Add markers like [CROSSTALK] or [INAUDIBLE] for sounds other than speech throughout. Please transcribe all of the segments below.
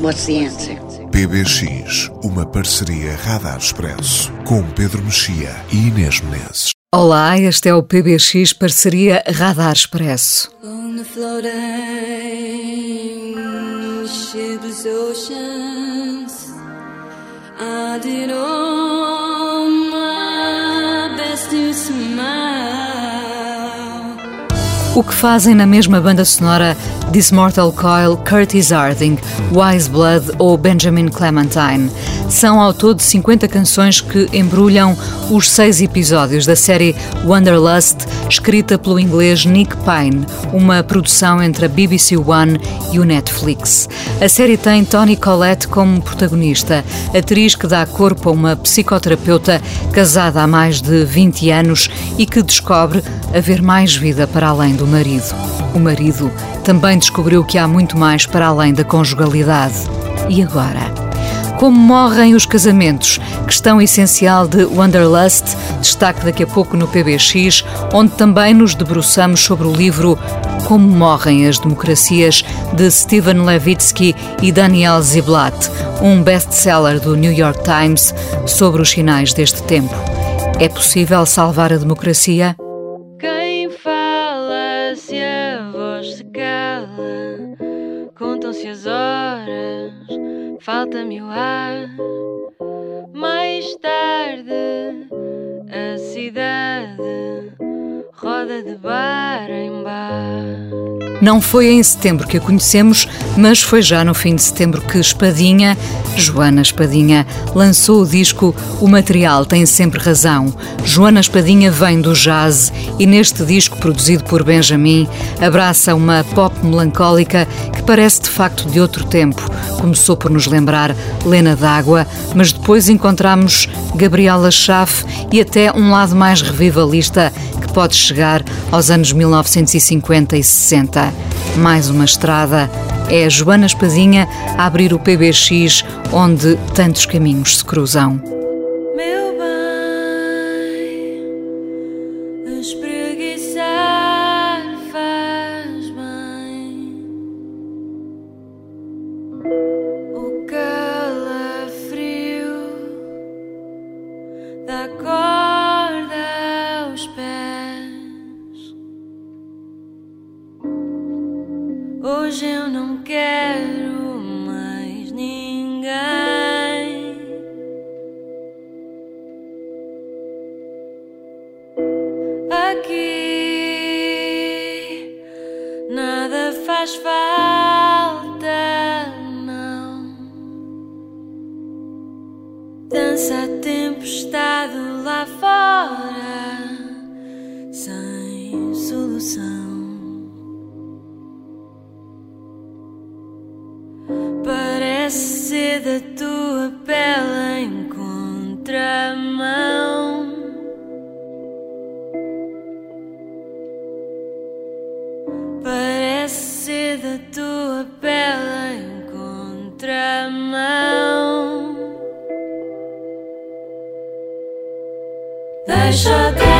what's the answer? PBX, uma parceria Radar Expresso, com Pedro Mexia e Inês Menezes. Olá, este é o PBX Parceria Radar Expresso. I did all O que fazem na mesma banda sonora This Mortal Coil, Curtis Harding, Wise Blood ou Benjamin Clementine. São ao todo 50 canções que embrulham os seis episódios da série Wanderlust, escrita pelo inglês Nick Pine, uma produção entre a BBC One e o Netflix. A série tem Toni Collette como protagonista, atriz que dá corpo a uma psicoterapeuta casada há mais de 20 anos e que descobre haver mais vida para além do marido. O marido também descobriu que há muito mais para além da conjugalidade. E agora? Como morrem os casamentos? Questão essencial de Wanderlust, destaque daqui a pouco no PBX, onde também nos debruçamos sobre o livro Como Morrem as Democracias, de Steven Levitsky e Daniel Ziblatt, um best-seller do New York Times sobre os sinais deste tempo. É possível salvar a democracia? Falta-me o ar. Mais tarde, a cidade roda de bar em bar. Não foi em setembro que a conhecemos, mas foi já no fim de setembro que Espadinha, Joana Espadinha, lançou o disco O Material Tem Sempre Razão. Joana Espadinha vem do jazz e neste disco, produzido por Benjamin, abraça uma pop melancólica que parece de facto de outro tempo. Começou por nos lembrar Lena D'Água, mas depois encontramos Gabriela Schaff e até um lado mais revivalista que pode chegar aos anos 1950 e 60. Mais uma estrada. É a Joana Espadinha a abrir o PBX, onde tantos caminhos se cruzam. dizer da tua pele em contramão. Parece ser da tua pele em contramão. Deixa-te.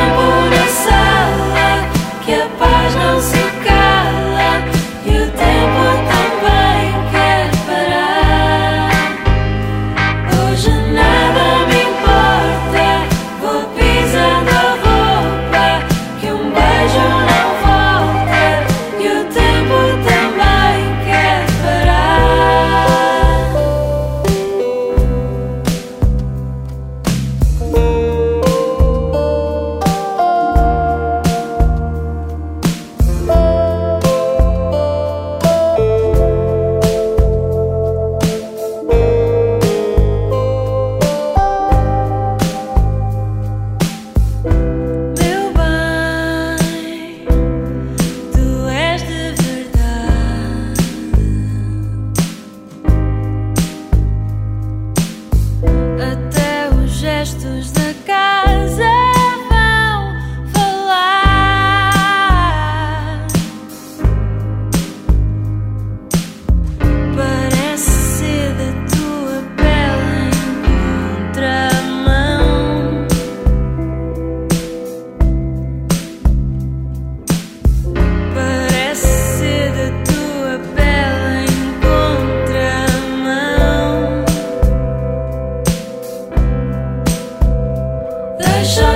pressure.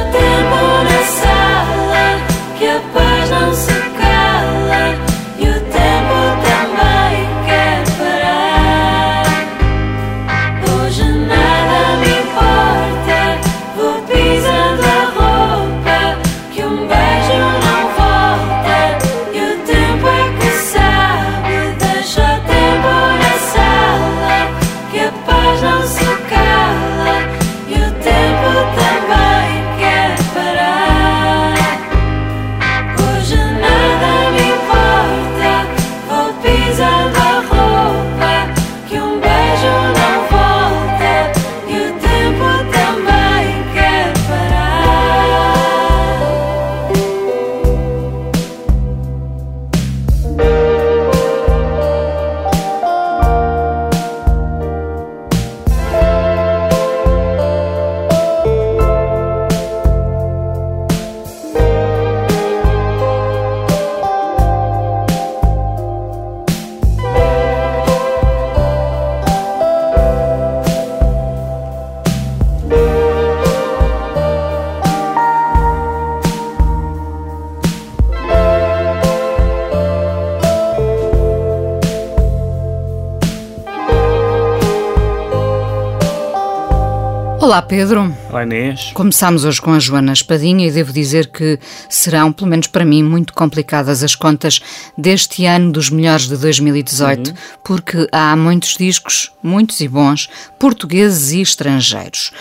Olá Pedro. Olá Inês. Começámos hoje com a Joana Espadinha e devo dizer que serão, pelo menos para mim, muito complicadas as contas deste ano dos melhores de 2018, uhum. porque há muitos discos, muitos e bons, portugueses e estrangeiros.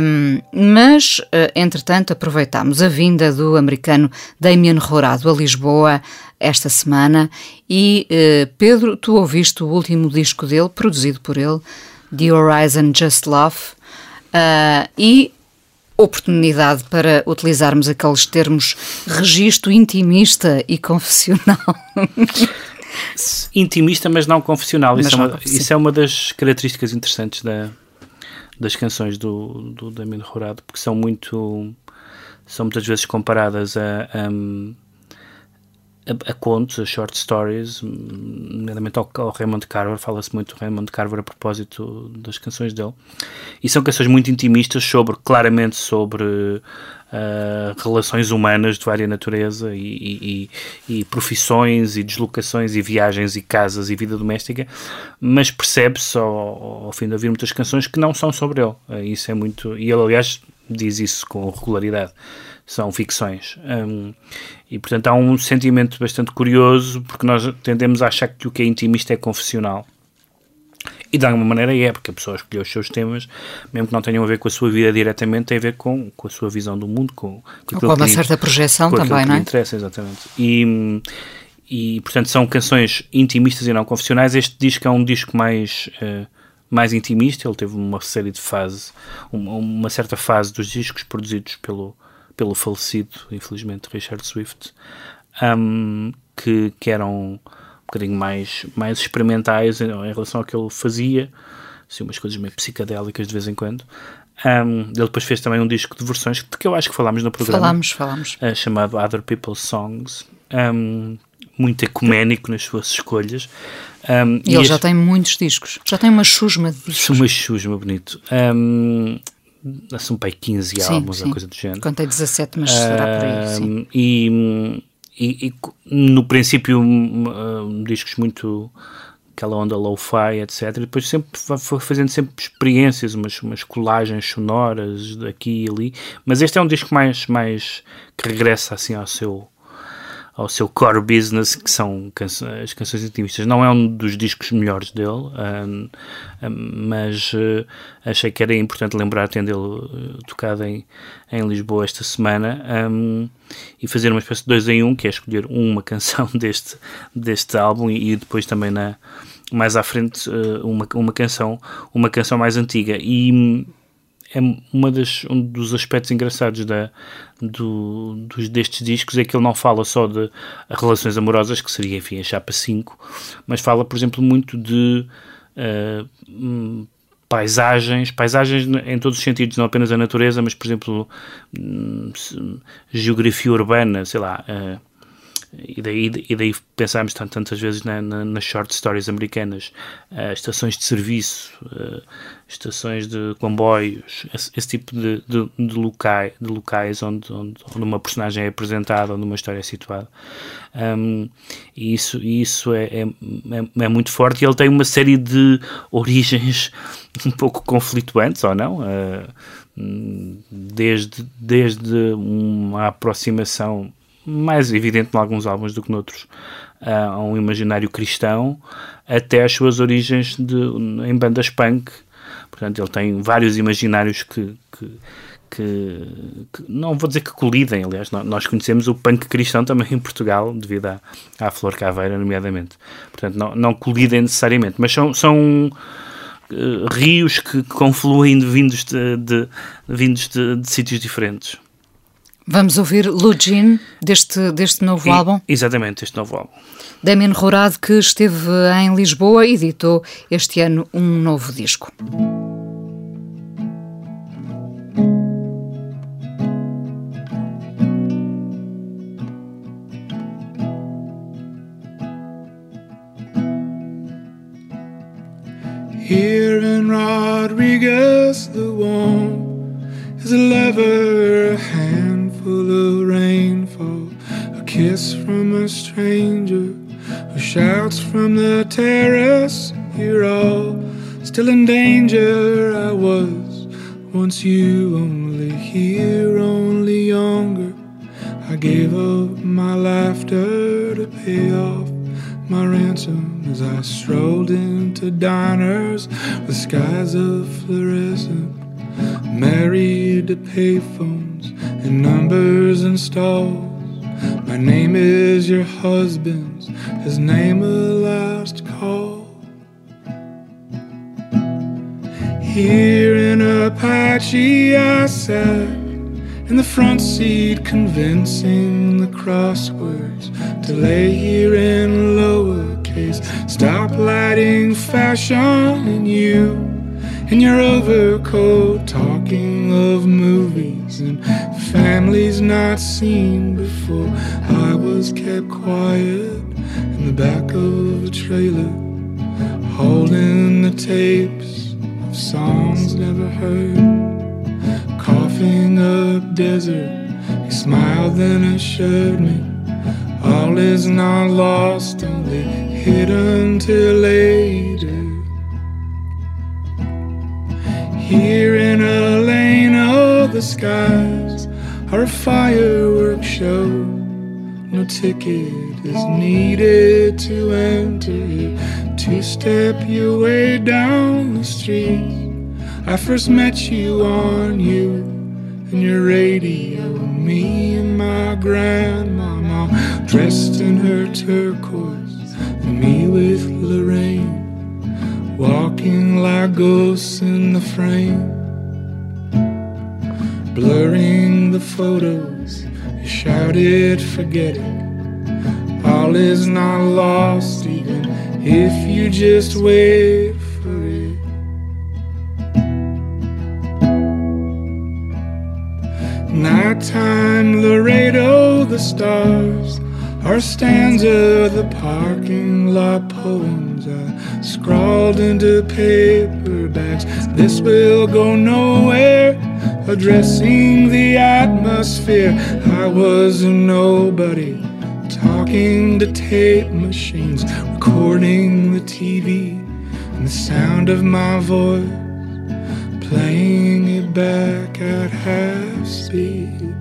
Um, mas, eh, entretanto, aproveitámos a vinda do americano Damien Rorado a Lisboa esta semana e, uh, Pedro, tu ouviste o último disco dele, produzido por ele, The Horizon Just Love, uh, e oportunidade para utilizarmos aqueles termos registro intimista e confessional. Intimista, mas não confessional. Mas isso, não, é uma, isso, é uma, das características interessantes da, das canções do, do Damien Rorado, porque são muito. são muitas vezes comparadas a, a a, a, contos, a short stories, nomeadamente ao, ao Raymond Carver, fala-se muito do Raymond Carver a propósito das canções dele. E são canções muito intimistas sobre, claramente sobre uh, relações humanas de vária natureza e, e, e, profissões e deslocações e viagens e casas e vida doméstica, mas percebe-se ao, ao, fim de ouvir muitas canções que não são sobre ele. Uh, isso é muito... E ele, aliás, diz isso com regularidade são ficções. Um, e portanto há um sentimento bastante curioso porque nós tendemos a achar que o que é intimista é confessional. E de alguma maneira é, porque a pessoa escolheu os seus temas, mesmo que não tenham a ver com a sua vida diretamente, tem a ver com, com a sua visão do mundo, com, com, com uma certa projeção também, não é? interessa, exatamente. E, e portanto são canções intimistas e não confessionais. Este disco é um disco mais. Uh, mais intimista, ele teve uma série de fases, uma, uma certa fase dos discos produzidos pelo, pelo falecido, infelizmente, Richard Swift, um, que, que eram um bocadinho mais, mais experimentais em, em relação ao que ele fazia, assim, umas coisas meio psicadélicas de vez em quando. Um, ele depois fez também um disco de versões de que eu acho que falámos no programa. Falámos, falámos. Uh, chamado Other People's Songs. Um, muito ecuménico nas suas escolhas. Um, e, e ele este... já tem muitos discos. Já tem uma chusma de discos. Uma chusma, bonito. Um, são aí 15 sim, álbuns, sim. coisa do género. Contei 17, mas será por aí, sim. E, e, e no princípio, um, discos muito aquela onda low-fi, etc. E depois sempre foi fazendo sempre experiências, umas, umas colagens sonoras daqui e ali. Mas este é um disco mais, mais que regressa assim ao seu ao seu core business, que são canso as canções intimistas. Não é um dos discos melhores dele, um, um, mas uh, achei que era importante lembrar, tendo ele uh, tocado em, em Lisboa esta semana, um, e fazer uma espécie de dois em um, que é escolher uma [LAUGHS] canção deste, deste álbum e, e depois também na mais à frente uh, uma, uma canção uma canção mais antiga e é uma das, um dos aspectos engraçados da, do, dos, destes discos é que ele não fala só de relações amorosas, que seria, enfim, a chapa 5, mas fala, por exemplo, muito de uh, paisagens, paisagens em todos os sentidos, não apenas a natureza, mas, por exemplo, um, geografia urbana, sei lá. Uh, e daí, e daí pensámos tantas vezes na, na, nas short stories americanas, uh, estações de serviço, uh, estações de comboios, esse, esse tipo de, de, de, locais, de locais onde, onde, onde, uma personagem é apresentada, onde uma história é situada. Um, e isso, isso é, é, é, é, muito forte e ele tem uma série de origens [LAUGHS] um pouco conflituantes, ou não? Uh, desde, desde uma aproximação mais evidente em alguns álbuns do que noutros, a um imaginário cristão, até as suas origens de, em bandas punk. Portanto, ele tem vários imaginários que, que, que, que não vou dizer que colidem, aliás, nós conhecemos o punk cristão também em Portugal, devido à, à Flor Caveira, nomeadamente. Portanto, não, não colidem necessariamente, mas são. são uh, rios que confluem vindos de, de vindos de, de sítios diferentes. Vamos ouvir Lugin deste, deste novo e, álbum? Exatamente, este novo álbum. Damien Rourado, que esteve em Lisboa, editou este ano um novo disco. Here in Rodriguez, the one is a lover kiss from a stranger who shouts from the terrace. You're all still in danger. I was Once you only here, only younger. I gave up my laughter to pay off my ransom as I strolled into diners with skies of fluorescent. Married to payphones and numbers and. My name is your husband's, his name a last call. Here in Apache, I sat in the front seat, convincing the crosswords to lay here in lowercase. Stop lighting fashion and you in your overcoat, talking of movies and families not seen before. I was kept quiet in the back of a trailer, holding the tapes of songs never heard. Coughing up desert, he smiled then assured me all is not lost, only hidden till later. Here the skies are a fireworks show. No ticket is needed to enter here. Two step your way down the street. I first met you on you and your radio. Me and my grandmama dressed in her turquoise. And me with Lorraine walking like ghosts in the frame. Blurring the photos, you shouted, forget it. All is not lost, even if you just wait for it. Nighttime Laredo, the stars are stanza, the parking lot poems I scrawled into paperbacks. This will go nowhere, addressing the atmosphere. I was a nobody, talking to tape machines, recording the TV and the sound of my voice, playing it back at half speed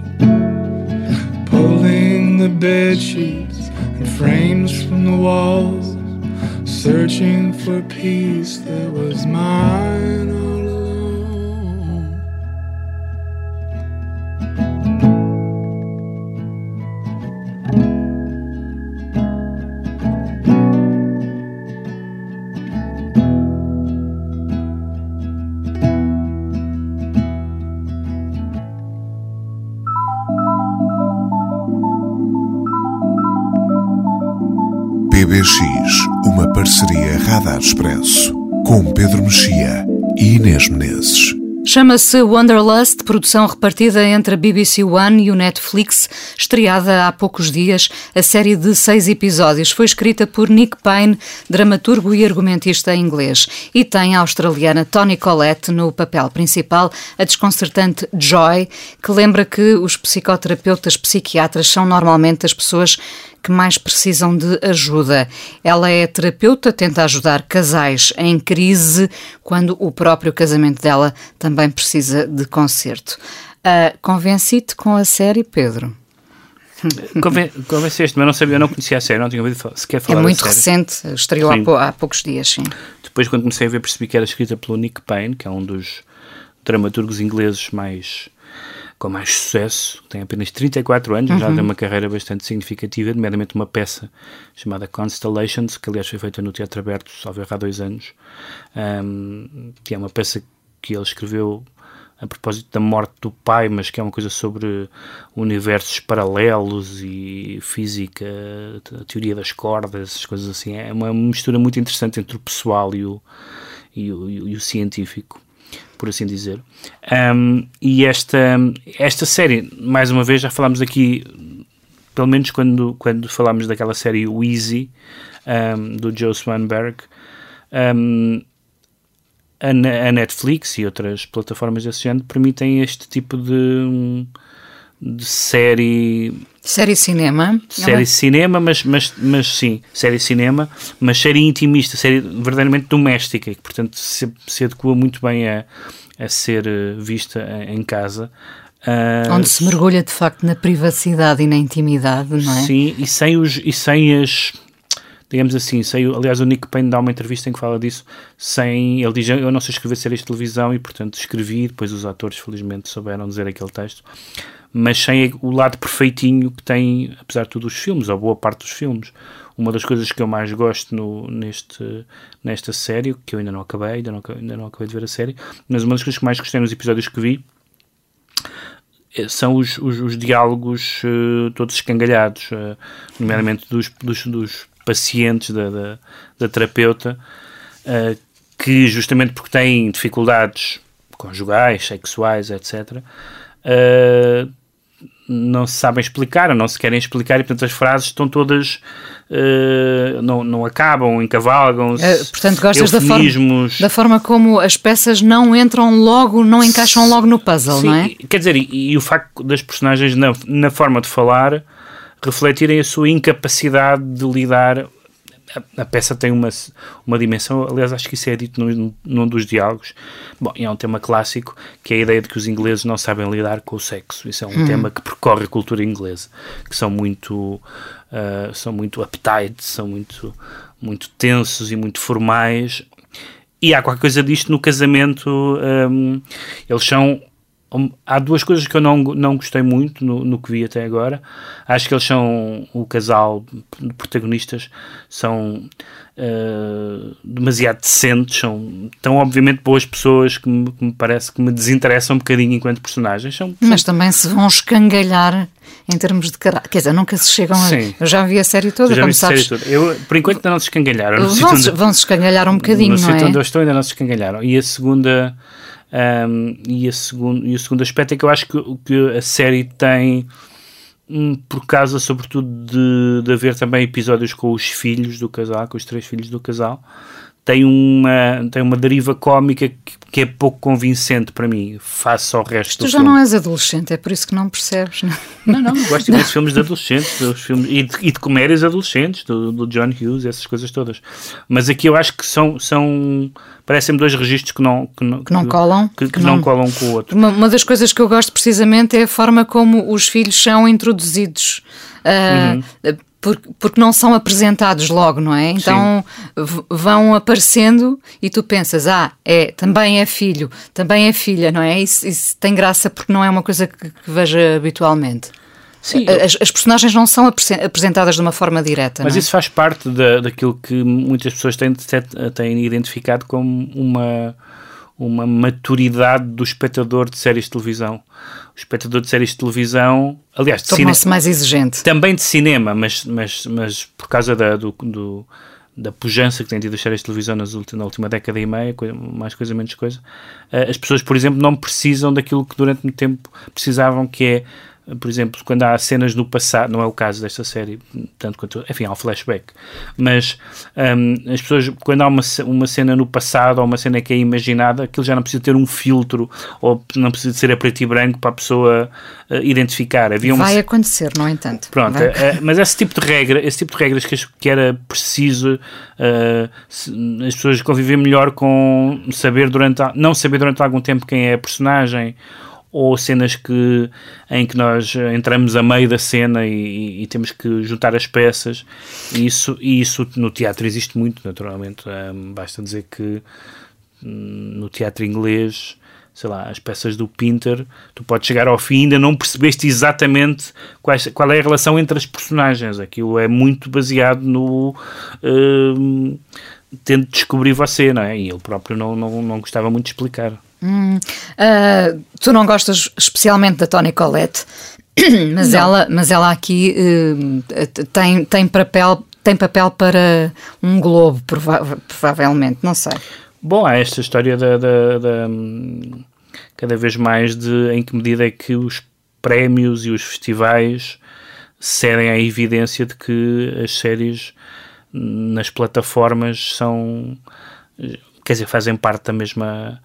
pulling the bed sheets and frames from the walls, searching for peace that was mine Expresso, com Pedro Mexia e Inês Menezes. Chama-se Wanderlust, produção repartida entre a BBC One e o Netflix, estreada há poucos dias. A série de seis episódios foi escrita por Nick Payne, dramaturgo e argumentista inglês, e tem a australiana Toni Collette no papel principal, a desconcertante Joy, que lembra que os psicoterapeutas psiquiatras são normalmente as pessoas que mais precisam de ajuda. Ela é terapeuta, tenta ajudar casais em crise quando o próprio casamento dela também precisa de conserto. Uh, Convenci-te com a série, Pedro? [LAUGHS] Conven Convenceste, mas não sabia, eu não conhecia a série, não tinha ouvido sequer falar É muito recente, estreou há, pou- há poucos dias, sim. Depois, quando comecei a ver, percebi que era escrita pelo Nick Payne, que é um dos dramaturgos ingleses mais com mais sucesso, tem apenas 34 anos, já Uhum. tem uma carreira bastante significativa, nomeadamente uma peça chamada Constellations, que aliás foi feita no Teatro Aberto, só há dois anos, um, que é uma peça que ele escreveu a propósito da morte do pai, mas que é uma coisa sobre universos paralelos e física, a teoria das cordas, essas coisas assim. É uma mistura muito interessante entre o pessoal e o, e o- e o científico, por assim dizer. Um, e esta, esta série, mais uma vez, já falámos aqui, pelo menos quando, quando falámos daquela série Wheezy, um, do Joe Swanberg, um, a, a Netflix e outras plataformas desse género permitem este tipo de, de série Série cinema. série cinema, mas, mas, mas sim, série cinema, mas série intimista, série verdadeiramente doméstica, que portanto se, se adequa muito bem a, a ser eh, vista em casa. Uh, Onde se mergulha de facto na privacidade e na intimidade, não é? Sim, e sem, os, e sem as. Digamos assim, sem, aliás, o Nick Payne dá uma entrevista em que fala disso. Sem, ele diz: Eu não sei escrever séries de televisão e, portanto, escrevi. Depois, os atores, felizmente, souberam dizer aquele texto mas sem o lado perfeitinho que tem, apesar de tudo, os filmes, ou boa parte dos filmes. Uma das coisas que eu mais gosto no, neste, nesta série, que eu ainda não acabei, ainda não, ainda não acabei de ver a série, mas uma das coisas que mais gostei nos episódios que vi eh, são os, os, os diálogos uh, todos escangalhados, uh, nomeadamente dos, dos, dos pacientes da, da, da terapeuta, uh, que justamente porque têm dificuldades conjugais, sexuais, etc., não se sabem explicar ou não se querem explicar e portanto as frases estão todas uh, não, não acabam, encavalgam-se uh, portanto gostas da forma, da forma como as peças não entram logo, não encaixam logo no puzzle, Sim, não é? quer dizer, e, e, o facto das personagens na, na forma de falar refletirem a sua incapacidade de lidar a, a, peça tem uma, uma dimensão, aliás, acho que isso é dito num, num dos diálogos. Bom, é um tema clássico que é a ideia de que os ingleses não sabem lidar com o sexo. Isso é um hum. tema que percorre a cultura inglesa, que são muito, uh, são muito uptight, são muito, muito tensos e muito formais. E há qualquer coisa disto no casamento. Um, eles são há duas coisas que eu não, não gostei muito no, no que vi até agora. Acho que eles são o casal de protagonistas são uh, demasiado decentes, são tão obviamente boas pessoas que me, que me, parece que me desinteressam um bocadinho enquanto personagens. São, Mas também se vão escangalhar em termos de caráter. Quer dizer, nunca se chegam Sim. a. Eu já vi a série toda, já como sabes. Série toda. Eu, por enquanto, ainda não se escangalharam. Vão -se, vão -se escangalhar um bocadinho, no não é? onde eu estou ainda não se escangalharam. E a segunda um, e, segundo, e o segundo aspecto é que eu acho que, que a série tem, um, por causa sobretudo de, de haver também episódios com os filhos do casal, com os três filhos do casal, tem uma, tem uma deriva cómica que, que, é pouco convincente para mim, face ao resto tu do já filme. não és adolescente, é por isso que não percebes. Não, não, não gosto de filmes de adolescentes dos filmes, e, de, e de comédias adolescentes, do, do, John Hughes, essas coisas todas. Mas aqui eu acho que são, são parecem-me dois registros que não, que não, que não colam. Que, que, que não, não, colam com o outro. Uma, uma, das coisas que eu gosto precisamente é a forma como os filhos são introduzidos. Uh, uhum porque, porque não são apresentados logo, não é? Então vão aparecendo e tu pensas, ah, é, também é filho, também é filha, não é? Isso, isso tem graça porque não é uma coisa que, que veja habitualmente. Sim, as, as, personagens não são apresentadas de uma forma direta. Mas é? isso faz parte da, daquilo que muitas pessoas têm, têm identificado como uma, uma maturidade do espectador de séries de televisão o espectador de séries de televisão, aliás, de tornou-se mais exigente. Também de cinema, mas, mas, mas por causa da, do, do, da pujança que têm tido as séries de televisão nas últimas, na última década e meia, mais coisa, menos coisa, eh, as pessoas, por exemplo, não precisam daquilo que durante muito tempo precisavam, que é por exemplo, quando há cenas no passado, não é o caso desta série, tanto quanto, enfim, há um flashback, mas um, as pessoas, quando há uma, uma cena no passado ou uma cena que é imaginada, aquilo já não precisa ter um filtro ou não precisa ser a preto e branco para a pessoa uh, identificar. Havia uma... Vai acontecer, no entanto. Pronto, uh, mas esse tipo de regra, esse tipo de regras que, que era preciso uh, as pessoas conviver melhor com saber durante, não saber durante algum tempo quem é a personagem ou cenas que, em que nós entramos a meio da cena e, e temos que juntar as peças. E isso, e isso no teatro existe muito, naturalmente. Um, basta dizer que hum, no teatro inglês, sei lá, as peças do Pinter, tu podes chegar ao fim e ainda não percebeste exatamente quais, qual é a relação entre as personagens. Aquilo é muito baseado no. Um, tendo de descobrir você, não é? E ele próprio não, não, não gostava muito de explicar. Hum, uh, tu não gostas especialmente da Toni Collette, [CLEARS THROAT] mas ela, mas ela aqui uh, tem, tem, papel, tem papel para um globo, prova provavelmente, não sei. Bom, há esta história da, da, da, cada vez mais de em que medida é que os prémios e os festivais cedem à evidência de que as séries nas plataformas são quer dizer, fazem parte da mesma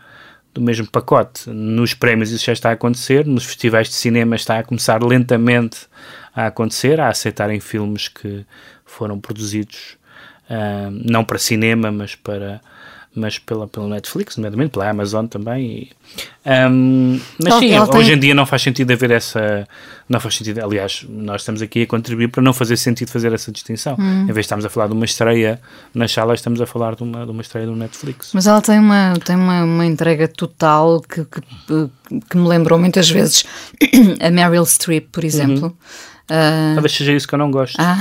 do mesmo pacote. Nos prémios isso já está a acontecer, nos festivais de cinema está a começar lentamente a acontecer, a aceitarem filmes que foram produzidos uh, não para cinema, mas para mas pela, pela Netflix, nomeadamente pela Amazon também. E, um, mas sim, hoje em dia não faz sentido haver essa. Não faz sentido. Aliás, nós estamos aqui a contribuir para não fazer sentido fazer essa distinção. Hum. Em vez de estarmos a falar de uma estreia nas salas, estamos a falar de uma, de uma estreia do Netflix. Mas ela tem uma, tem uma, uma entrega total que, que, que me lembrou muitas vezes [CLEARS THROAT] a Meryl Streep, por exemplo. Uhum. Uh... Talvez seja isso que eu não gosto. Ah.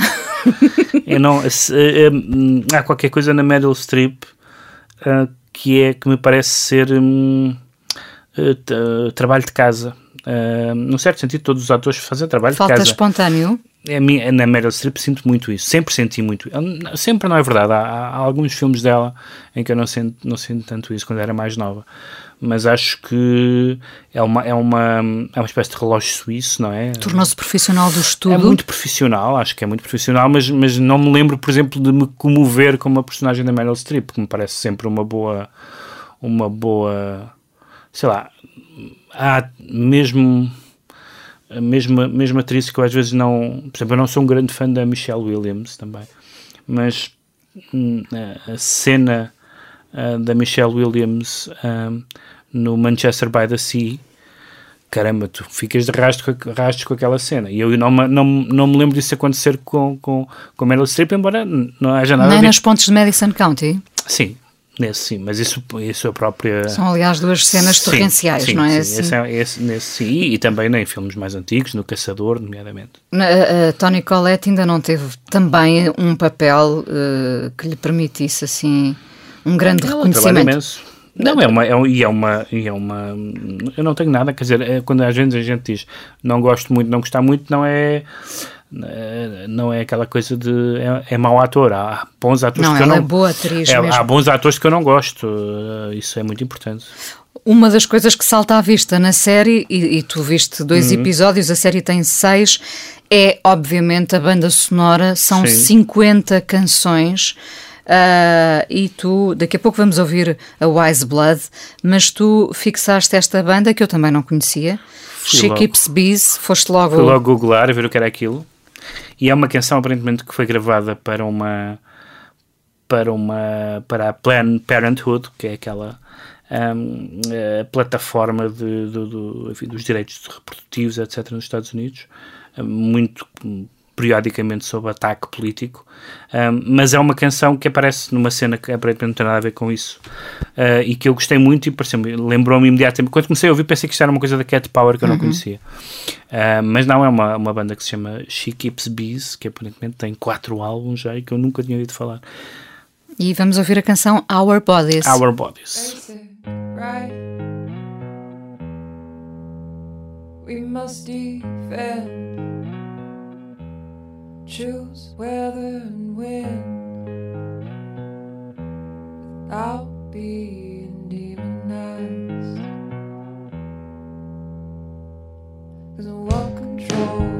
eu não, se, uh, há qualquer coisa na Meryl Streep uh, que é que me parece ser um, uh, trabalho de casa. Uh, num certo sentido, todos os atores fazem trabalho Falta de casa. Falta espontâneo? É, na Meryl Streep sinto muito isso, sempre senti muito. Sempre não é verdade, há, há, alguns filmes dela em que eu não sinto, não sinto tanto isso quando era mais nova mas acho que é uma, é uma, é uma espécie de relógio suíço, não é? Tornou-se profissional do estudo. É muito profissional, acho que é muito profissional, mas, mas não me lembro, por exemplo, de me comover com uma personagem da Meryl Streep, que me parece sempre uma boa, uma boa, sei lá, há mesmo a mesma, mesma atriz que eu às vezes não, por exemplo, eu não sou um grande fã da Michelle Williams também, mas hum, a cena uh, da Michelle Williams uh, no Manchester by the Sea, caramba, tu ficas de rastro, rastro com aquela cena. E eu não, não, não me lembro disso acontecer com, com, com Meryl Streep, embora não haja nada Nem nas pontes de Madison County? Sim, nesse sim, mas isso, isso é a própria... São, aliás, duas cenas sim, torrenciais, sim, não é? Sim, assim? esse, é, esse, nesse sim, e, e também em filmes mais antigos, no Caçador, nomeadamente. A, a Tony Collette ainda não teve também um papel uh, que lhe permitisse, assim um grande Ela reconhecimento. Imenso. Não, é uma, é, e é uma, e é uma, eu não tenho nada, quer dizer, é, quando às vezes a gente diz não gosto muito, não gostar muito, não é, é não é aquela coisa de é, é mau ator, há bons atores não, que eu não... é boa atriz é. Há bons atores que eu não gosto, eh, isso é muito importante. Uma das coisas que salta à vista na série, e, e tu viste dois uhum. episódios, a série tem seis, é obviamente a banda sonora, são Sim. 50 canções Uh, e tu, daqui a pouco vamos ouvir a Wise Blood, mas tu fixaste esta banda que eu também não conhecia. Fui She logo. Keeps Bees, foste logo. Fui logo googlar ver o que era aquilo. E é uma canção aparentemente que foi gravada para uma para uma para a Planned Parenthood, que é aquela um, plataforma de, de, de, enfim, dos direitos reprodutivos, etc., nos Estados Unidos, muito periodicamente sob ataque político, um, mas é uma canção que aparece numa cena que aparentemente não tem nada a ver com isso uh, e que eu gostei muito e lembrou-me imediatamente. Quando comecei a ouvir, pensei que isto era uma coisa da Cat Power que eu não uhum. conhecia, uh, mas não é uma, uma banda que se chama She Keeps Bees, que aparentemente tem quatro álbuns já e que eu nunca tinha ouvido falar. E vamos ouvir a canção Our Bodies. Our Bodies. We must defend choose whether and when without being demonized. Cause what control?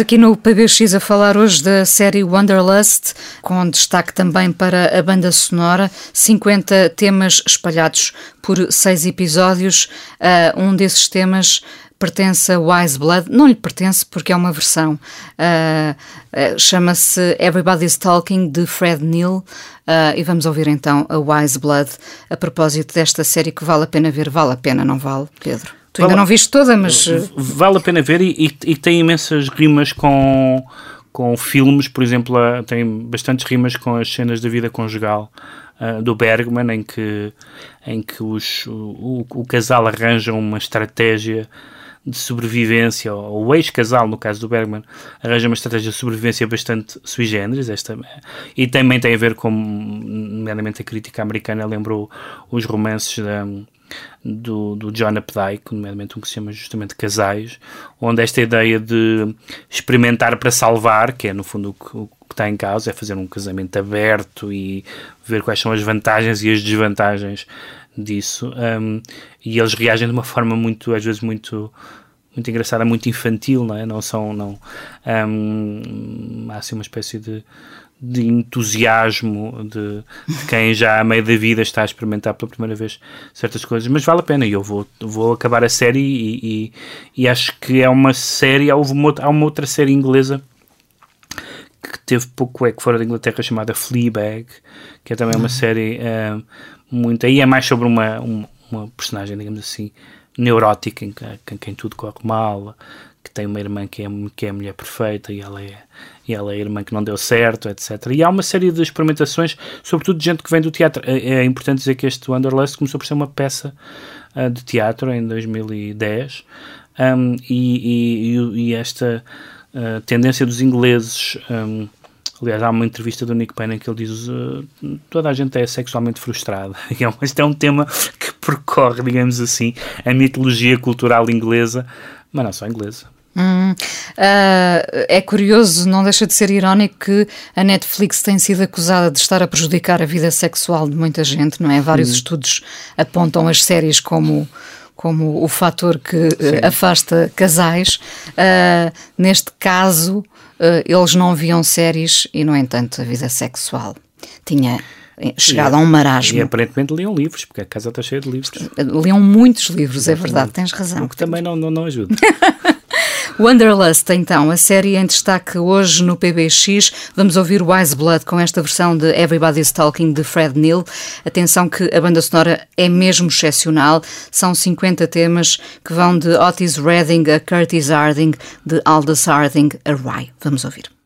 Estamos aqui no PBX a falar hoje da série Wanderlust, com destaque também para a banda sonora, 50 temas espalhados por seis episódios. Uh, um desses temas pertence a Wise Blood, não lhe pertence porque é uma versão. Uh, Chama-se Everybody's Talking de Fred Neil uh, e vamos ouvir então a Wise Blood a propósito desta série que vale a pena ver. Vale a pena, não vale, Pedro? Tu ainda vale, não viste toda, mas. Vale a pena ver e, e, e tem imensas rimas com, com filmes, por exemplo, tem bastantes rimas com as cenas da vida conjugal. Uh, do Bergman, em que, em que os, o, o, casal arranja uma estratégia de sobrevivência, ou o ex-casal, no caso do Bergman, arranja uma estratégia de sobrevivência bastante sui generis, esta, e também tem a ver com, nomeadamente a crítica americana lembrou os romances da, do, do John Updike, nomeadamente um que se chama justamente Casais, onde esta ideia de experimentar para salvar, que é no fundo o que, o que está em causa, é fazer um casamento aberto e ver quais são as vantagens e as desvantagens disso um, e eles reagem de uma forma muito, às vezes muito muito engraçada, muito infantil, não é? Não são, não, um, há assim uma espécie de, de entusiasmo de, de, quem já a meio da vida está a experimentar pela primeira vez certas coisas, mas vale a pena e eu vou, vou acabar a série e, e, e acho que é uma série, houve uma, há uma outra série inglesa que teve pouco eco fora da Inglaterra chamada Fleabag, que é também uma uhum. série uh, muito. Aí é mais sobre uma, uma, uma personagem, digamos assim, neurótica, em, em quem tudo corre mal, que tem uma irmã que é, que é a mulher perfeita e ela é, e ela é a irmã que não deu certo, etc. E há uma série de experimentações, sobretudo de gente que vem do teatro. É, é importante dizer que este Wanderlust começou por ser uma peça uh, de teatro em 2010 um, e, e, e, esta uh, tendência dos ingleses. Um, Aliás, há uma entrevista do Nick Payne em que ele diz uh, toda a gente é sexualmente frustrada. [LAUGHS] Este é um tema que percorre, digamos assim, a mitologia cultural inglesa, mas não só inglesa. Hum, uh, é curioso, não deixa de ser irónico que a Netflix tem sido acusada de estar a prejudicar a vida sexual de muita gente, não é? Vários hum. estudos apontam as séries como como o fator que uh, afasta casais. Uh, neste caso, eles não viam séries e, no entanto, a vida sexual tinha chegado e, a um marasmo. E aparentemente liam livros, porque a casa está cheia de livros. Liam muitos livros, é verdade, tens razão. O que também não, não, não ajuda. [LAUGHS] Wanderlust, então, a série em destaque hoje no PBX. Vamos ouvir Wise Blood com esta versão de Everybody's Talking de Fred Neil. Atenção que a banda sonora é mesmo excepcional. São 50 temas que vão de Otis Redding a Curtis Harding, de Aldous Harding a Rye. Vamos ouvir.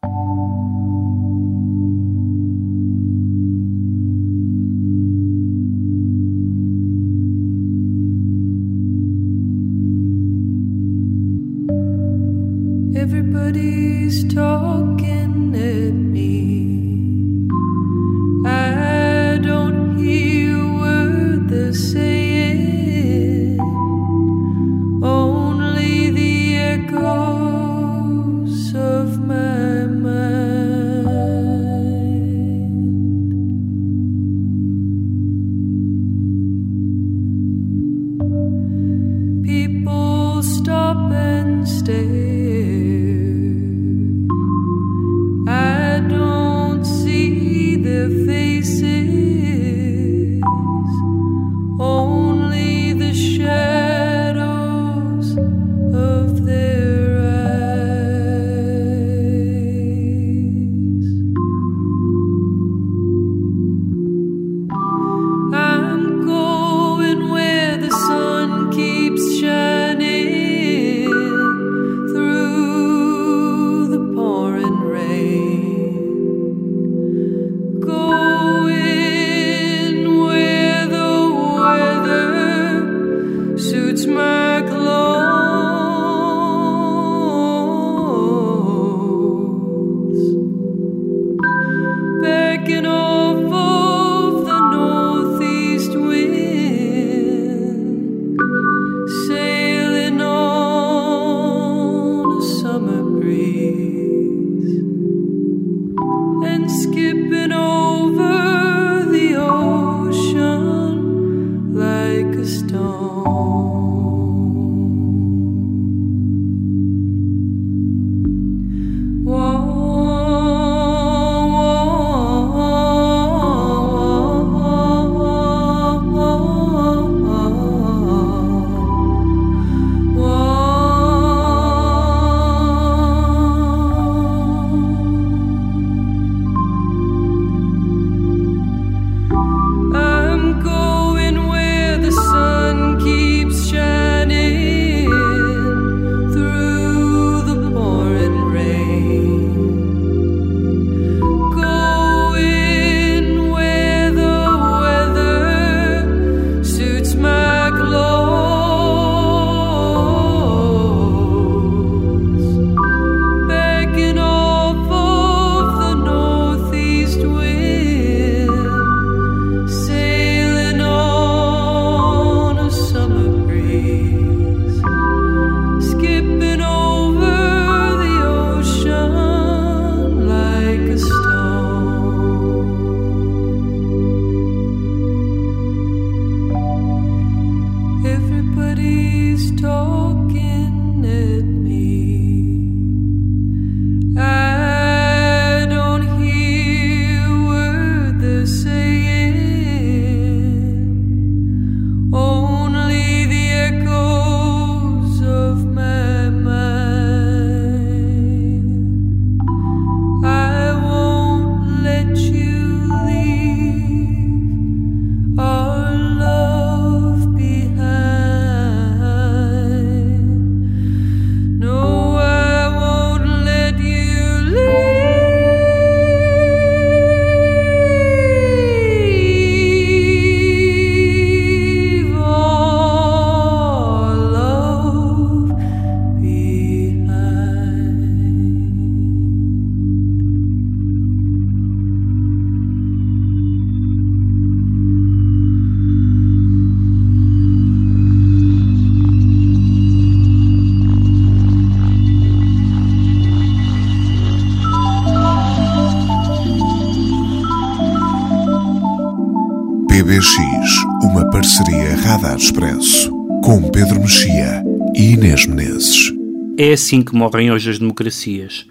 Com Pedro Mexia e Inês Menezes. É assim que morrem hoje as democracias.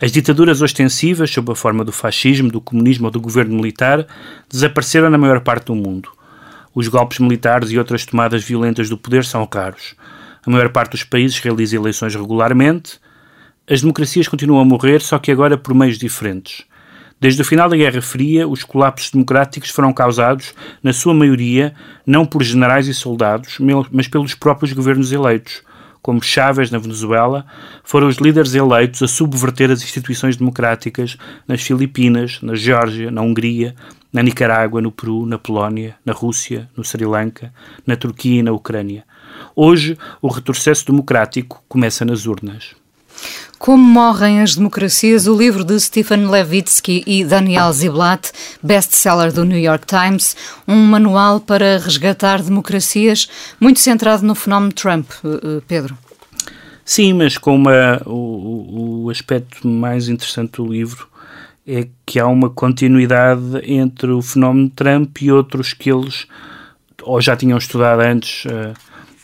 As ditaduras ostensivas, sob a forma do fascismo, do comunismo ou do governo militar, desapareceram na maior parte do mundo. Os golpes militares e outras tomadas violentas do poder são raros. A maior parte dos países realiza eleições regularmente. As democracias continuam a morrer, só que agora por meios diferentes. Desde o final da Guerra Fria, os colapsos democráticos foram causados, na sua maioria, não por generais e soldados, mas pelos próprios governos eleitos. Como Chávez na Venezuela, foram os líderes eleitos a subverter as instituições democráticas nas Filipinas, na Geórgia, na Hungria, na Nicarágua, no Peru, na Polónia, na Rússia, no Sri Lanka, na Turquia e na Ucrânia. Hoje, o retrocesso democrático começa nas urnas. Como morrem as democracias, o livro de Stephen Levitsky e Daniel Ziblatt, best-seller do New York Times, um manual para resgatar democracias, muito centrado no fenómeno Trump, eh, eh, Pedro. Sim, mas com uma, o, o aspecto mais interessante do livro é que há uma continuidade entre o fenómeno Trump e outros que eles ou já tinham estudado antes uh,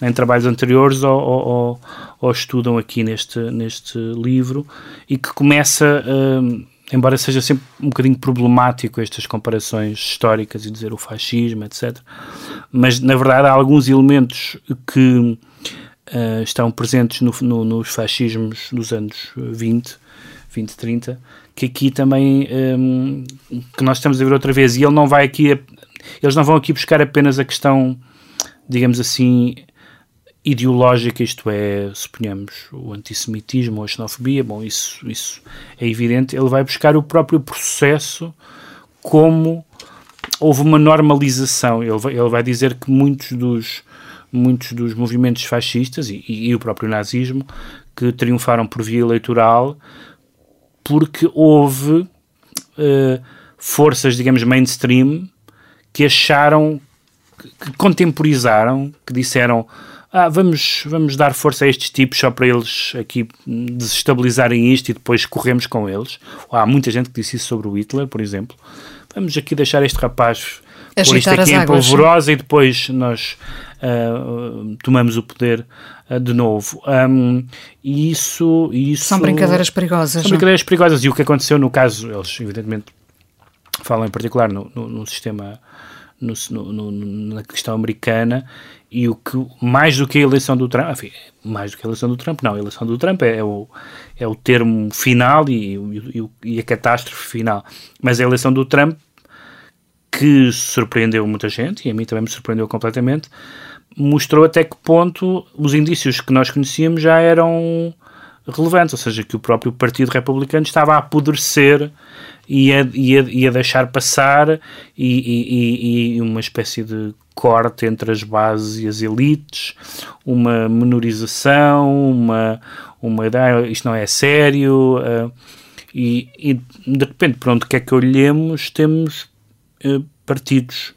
em trabalhos anteriores ou, ou, ou, estudam aqui neste, neste livro e que começa, uh, embora seja sempre um bocadinho problemático estas comparações históricas e dizer o fascismo, etc. Mas na verdade há alguns elementos que uh, estão presentes no, no, nos fascismos dos anos 20, 20, 30 que aqui também um, que nós estamos a ver outra vez e ele não vai aqui eles não vão aqui buscar apenas a questão digamos assim ideológica, isto é, suponhamos, o antissemitismo ou a xenofobia, bom, isso, isso é evidente, ele vai buscar o próprio processo como houve uma normalização. Ele vai, ele vai dizer que muitos dos, muitos dos movimentos fascistas e, e, e o próprio nazismo que triunfaram por via eleitoral porque houve uh, forças, digamos, mainstream que acharam, que contemporizaram, que disseram ah, vamos, vamos dar força a estes tipos só para eles aqui desestabilizarem isto e depois corremos com eles. Há muita gente que disse isso sobre o Hitler, por exemplo. Vamos aqui deixar este rapaz pôr isto aqui em polvorosa e depois nós uh, tomamos o poder uh, de novo. Um, e isso, isso... São brincadeiras perigosas. São brincadeiras perigosas. E o que aconteceu no caso, eles evidentemente falam em particular no, no, no sistema no, no, na questão americana e o que mais do que a eleição do Trump, enfim, mais do que a eleição do Trump, não, a eleição do Trump é, é o, é o termo final e, e, e, a catástrofe final, mas a eleição do Trump que surpreendeu muita gente e a mim também me surpreendeu completamente, mostrou até que ponto os indícios que nós conhecíamos já eram relevantes, ou seja, que o próprio Partido Republicano estava a apodrecer e a, e a, e a deixar passar e, e, e, uma espécie de corte entre as bases e as elites, uma menorização, uma, uma ideia, isto não é sério, uh, e, e, de repente, pronto, o que é que olhemos, temos uh, partidos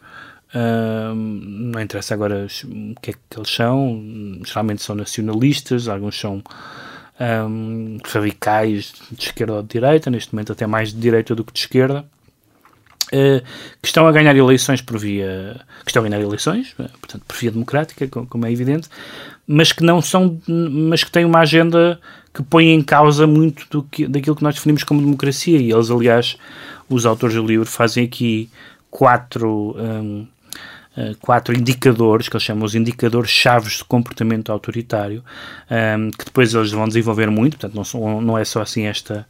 Uh, não interessa agora o que é que eles são, geralmente são nacionalistas, alguns são um, radicais de esquerda ou de direita, neste momento até mais de direita do que de esquerda, que estão a ganhar eleições por via. que estão a ganhar eleições, uh, portanto, por via democrática, como é evidente, mas que não são. mas que têm uma agenda que põe em causa muito do que, daquilo que nós definimos como democracia. E eles, aliás, os autores do livro fazem aqui quatro. Um, uh, quatro indicadores, que eles chamam os indicadores chaves de comportamento autoritário, um, que depois eles vão desenvolver muito, portanto não, são, não é só assim esta,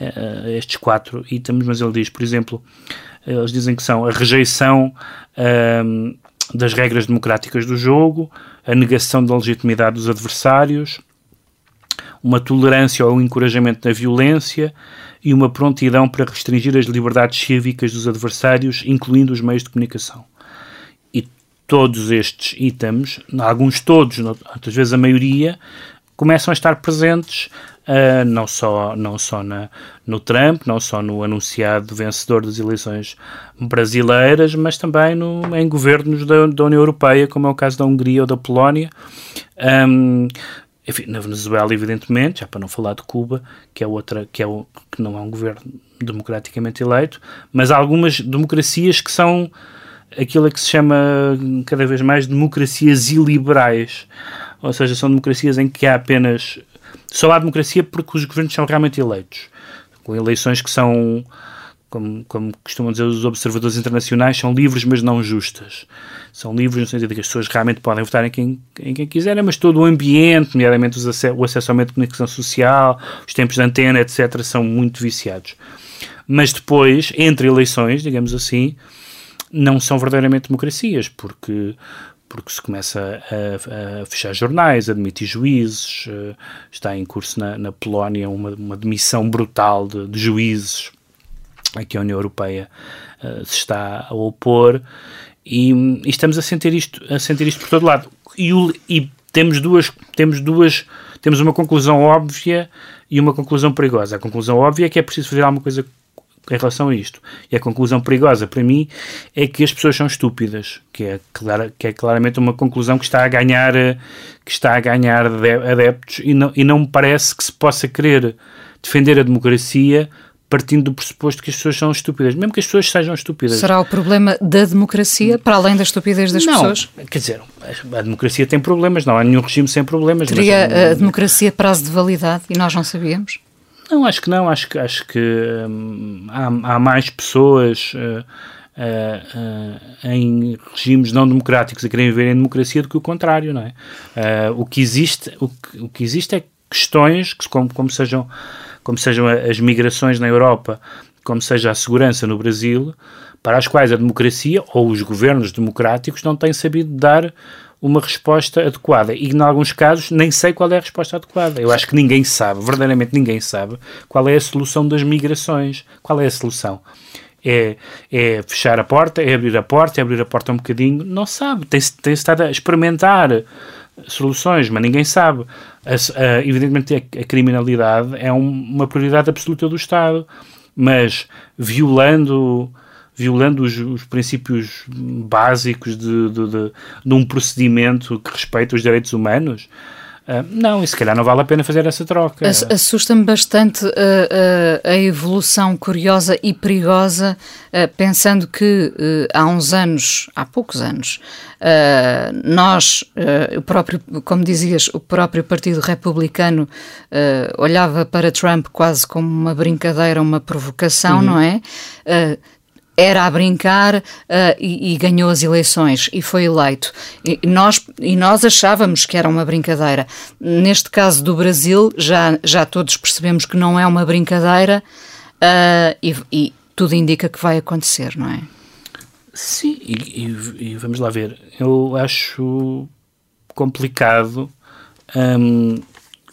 uh, estes quatro itens, mas ele diz, por exemplo, eles dizem que são a rejeição um, ehm, das regras democráticas do jogo, a negação da legitimidade dos adversários, uma tolerância ou um encorajamento da violência e uma prontidão para restringir as liberdades cívicas dos adversários, incluindo os meios de comunicação. Todos estes itens, alguns todos, outras vezes a maioria, começam a estar presentes uh, não só, não só na, no Trump, não só no anunciado vencedor das eleições brasileiras, mas também no, em governos da, da União Europeia, como é o caso da Hungria ou da Polónia. Um, enfim, na Venezuela, evidentemente, já para não falar de Cuba, que é outra, que, é o, que não é um governo democraticamente eleito, mas há algumas democracias que são aquilo que se chama cada vez mais democracias iliberais. Ou seja, são democracias em que há apenas. Só há democracia porque os governos são realmente eleitos. Com eleições que são, como, como costumam dizer os observadores internacionais, são livres, mas não justas. São livres no sentido de que as pessoas realmente podem votar em quem, em quem quiserem, mas todo o ambiente, nomeadamente os o acesso ao meio de comunicação social, os tempos de antena, etc., são muito viciados. Mas depois, entre eleições, digamos assim, não são verdadeiramente democracias, porque porque se começa a, a, fechar jornais, a demitir juízes, uh, está em curso na, na Polónia uma, uma, demissão brutal de, de, juízes a que a União Europeia uh, se está a opor. E, e, estamos a sentir isto a sentir isto por todo lado. E, o, e temos duas temos duas temos uma conclusão óbvia e uma conclusão perigosa. A conclusão óbvia é que é preciso fazer alguma coisa em relação a isto. E a conclusão perigosa para mim é que as pessoas são estúpidas, que é, clara, que é claramente uma conclusão que está a ganhar, que está a ganhar adeptos e não, e não me parece que se possa querer defender a democracia partindo do pressuposto que as pessoas são estúpidas, mesmo que as pessoas sejam estúpidas. Será o problema da democracia, para além da estupidez das não, pessoas? Quer dizer, a democracia tem problemas, não há nenhum regime sem problemas. Teria mas, a democracia prazo de validade e nós não sabíamos? Não, acho que não. Acho, acho que hum, há, há, mais pessoas uh, uh, uh, em regimes não democráticos a querem viver em democracia do que o contrário, não é? o, que existe, o, que, o que existe é questões que, como, como, sejam, como sejam as migrações na Europa, como seja a segurança no Brasil, para as quais a democracia ou os governos democráticos não têm sabido dar uma resposta adequada. E, em alguns casos, nem sei qual é a resposta adequada. Eu acho que ninguém sabe, verdadeiramente ninguém sabe, qual é a solução das migrações. Qual é a solução? É, é fechar a porta, é abrir a porta, é abrir a porta um bocadinho. Não sabe. Tem-se tem estado a experimentar soluções, mas ninguém sabe. A, a, evidentemente, a, a criminalidade é um, uma prioridade absoluta do Estado, mas violando violando os, os princípios básicos de, de, de, de, um procedimento que respeita os direitos humanos, uh, não, e se calhar não vale a pena fazer essa troca. Assusta-me bastante uh, uh, a evolução curiosa e perigosa, pensando que há uns anos, há poucos anos, nós, o próprio, como dizias, o próprio Partido Republicano olhava para Trump quase como uma brincadeira, uma provocação, uhum. não é? Era a brincar uh, e, e, ganhou as eleições e foi eleito. E nós, e nós achávamos que era uma brincadeira. Neste caso do Brasil, já, já todos percebemos que não é uma brincadeira uh, e, e, tudo indica que vai acontecer, não é? Sim, e, vamos lá ver. Eu acho complicado um,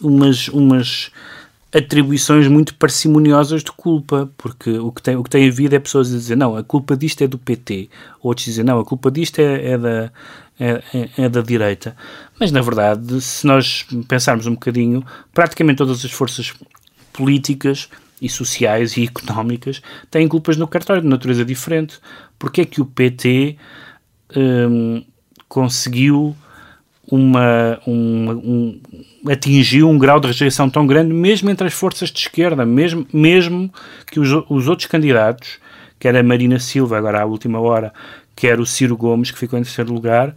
umas. umas atribuições muito parcimoniosas de culpa, porque o que tem, o que tem havido é pessoas a dizer não, a culpa disto é do PT, outros dizem não, a culpa disto é, é da, é, é, é, da direita. Mas, na verdade, se nós pensarmos um bocadinho, praticamente todas as forças políticas e sociais e económicas têm culpas no cartório de natureza diferente. Porque é que o PT hum, conseguiu uma, um, atingiu um grau de rejeição tão grande, mesmo entre as forças de esquerda, mesmo, mesmo que os, os outros candidatos, que era a Marina Silva, agora à última hora, que era o Ciro Gomes, que ficou em terceiro lugar,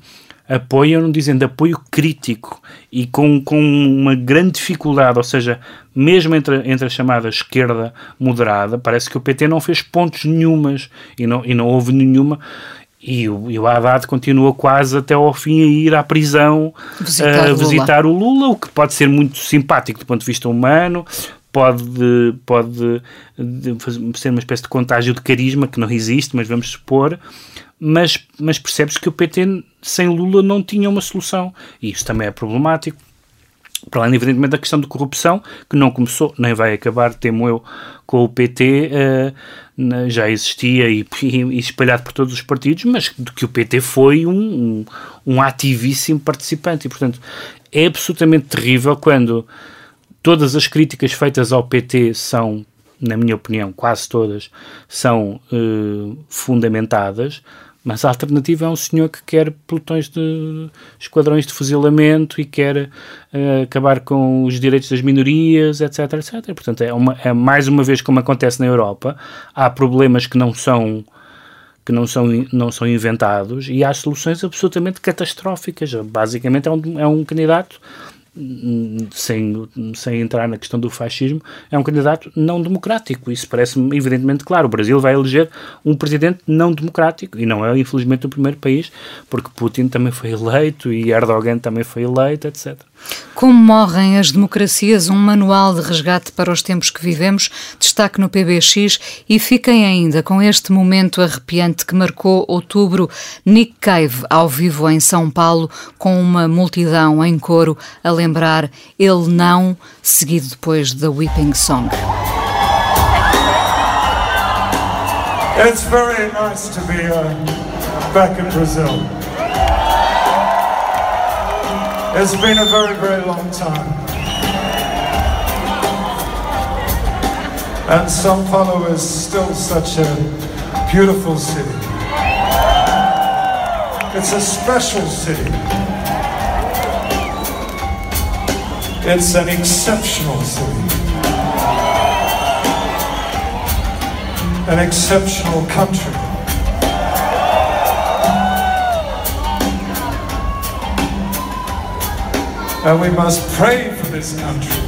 apoiam, dizendo apoio crítico e com, com uma grande dificuldade, ou seja, mesmo entre, entre a chamada esquerda moderada, parece que o PT não fez pontos nenhumas e não, e não houve nenhuma e o, e o Haddad continua quase até ao fim a ir à prisão visitar, a visitar o Lula, o que pode ser muito simpático do ponto de vista humano, pode, pode ser uma espécie de contágio de carisma que não existe, mas vamos supor. Mas, mas percebe-se que o PT sem Lula não tinha uma solução. E isso também é problemático. Para além, evidentemente, da questão de corrupção, que não começou, nem vai acabar, temo eu, com o PT. Uh, já existia e, e, espalhado por todos os partidos, mas que o PT foi um, um, um ativíssimo participante. E, portanto, é absolutamente terrível quando todas as críticas feitas ao PT são, na minha opinião, quase todas, são uh, fundamentadas, mas a alternativa é um senhor que quer pelotões de esquadrões de fuzilamento e quer uh, acabar com os direitos das minorias, etc, etc. Portanto, é, uma, é mais uma vez como acontece na Europa, há problemas que não são que não são, não são inventados e há soluções absolutamente catastróficas. Basicamente é um, é um candidato sem, sem entrar na questão do fascismo, é um candidato não democrático. Isso parece-me evidentemente claro. O Brasil vai eleger um presidente não democrático e não é, infelizmente, o primeiro país, porque Putin também foi eleito e Erdogan também foi eleito, etc. Como morrem as democracias, um manual de resgate para os tempos que vivemos, destaque no PBX e fiquem ainda com este momento arrepiante que marcou outubro, Nick Cave ao vivo em São Paulo, com uma multidão em coro a lembrar Ele Não, seguido depois da Weeping Song. It's very nice to be uh, back in Brazil. It's been a very, very long time. And Sao Paulo is still such a beautiful city. It's a special city. It's an exceptional city. An exceptional country. And we must pray for this country.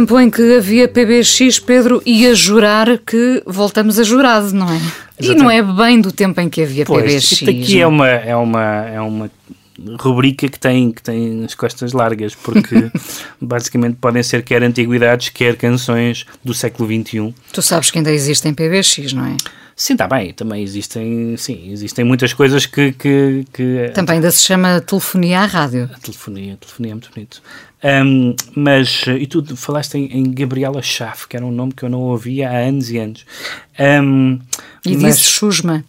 tempo em que havia PBX, Pedro ia jurar que voltamos a jurado, não é? E não é bem do tempo em que havia Pois, PBX. isto aqui não é uma, é uma, é uma rubrica que tem, que tem as costas largas, porque [LAUGHS] basicamente podem ser quer antiguidades, quer canções do século XXI. Tu sabes que ainda existem PBX, não é? Sim, está bem, também existem, sim, existem muitas coisas que... que, que Também ainda se chama telefonia à rádio. A telefonia, a telefonia é muito bonito. Ahm, mas, e tu falaste em, em Gabriela Schaff, que era um nome que eu não ouvia há anos e anos. Ahm, E mas- disse Chusma,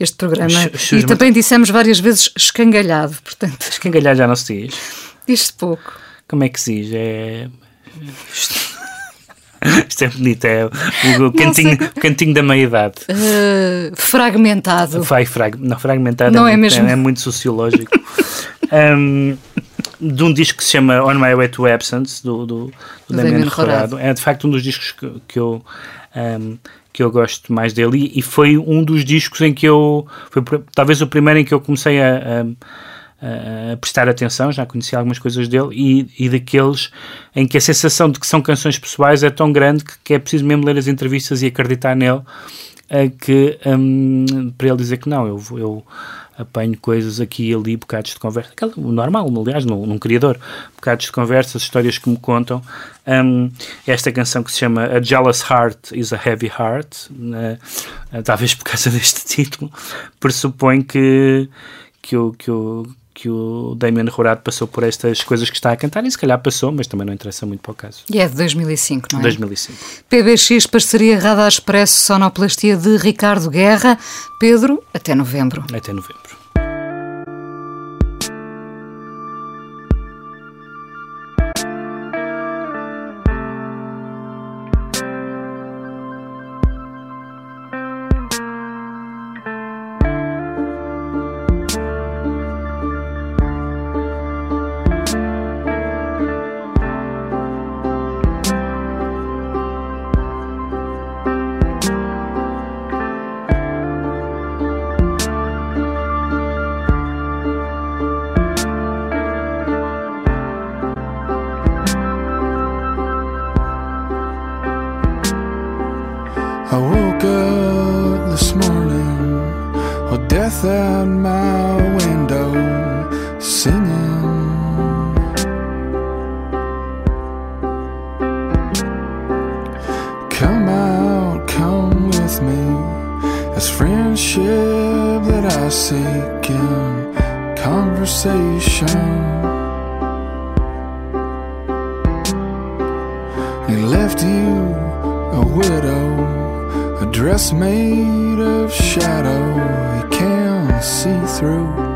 este programa. Chusma. E também dissemos várias vezes escangalhado, portanto, Escangalhar já não se diz. diz-se pouco. Como é que se diz? É... [LAUGHS] [LAUGHS] Isto é bonito, é o, o cantinho, o cantinho da meia-idade. Eh, fragmentado. Vai, frag, não, fragmentado Não é, é muito- mesmo? é muito sociológico. [LAUGHS] Um, de um disco que se chama On My Way to Absence, do, do, do. É de facto um dos discos que, que eu. um, que eu gosto mais dele e, e foi um dos discos em que eu foi talvez o primeiro em que eu comecei a, a- a prestar atenção, já conhecia algumas coisas dele e, e daqueles em que a sensação de que são canções pessoais é tão grande que, que é preciso mesmo ler as entrevistas e acreditar nele eh, que hum, para ele dizer que não, eu, eu apanho coisas aqui e ali, bocados de conversa, aquela, o normal, aliás, num, num criador, bocados de conversas, histórias que me contam. Hum, esta canção que se chama A Jealous Heart is a Heavy Heart, talvez por causa [LAUGHS] deste título, pressupõe que, que, o, que, o, que o Damien Rorado passou por estas coisas que está a cantar, e se calhar passou, mas também não interessa muito para o caso. E é de 2005, não é? 2005. PBX, parceria Radar Expresso, sonoplastia de Ricardo Guerra. Pedro, até novembro. Até novembro. It's friendship that I seek in conversation. He left you a widow, a dress made of shadow he can't see through.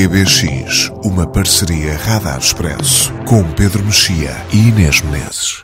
PBX, uma parceria Radar Expresso com Pedro Mexia e Inês Menezes.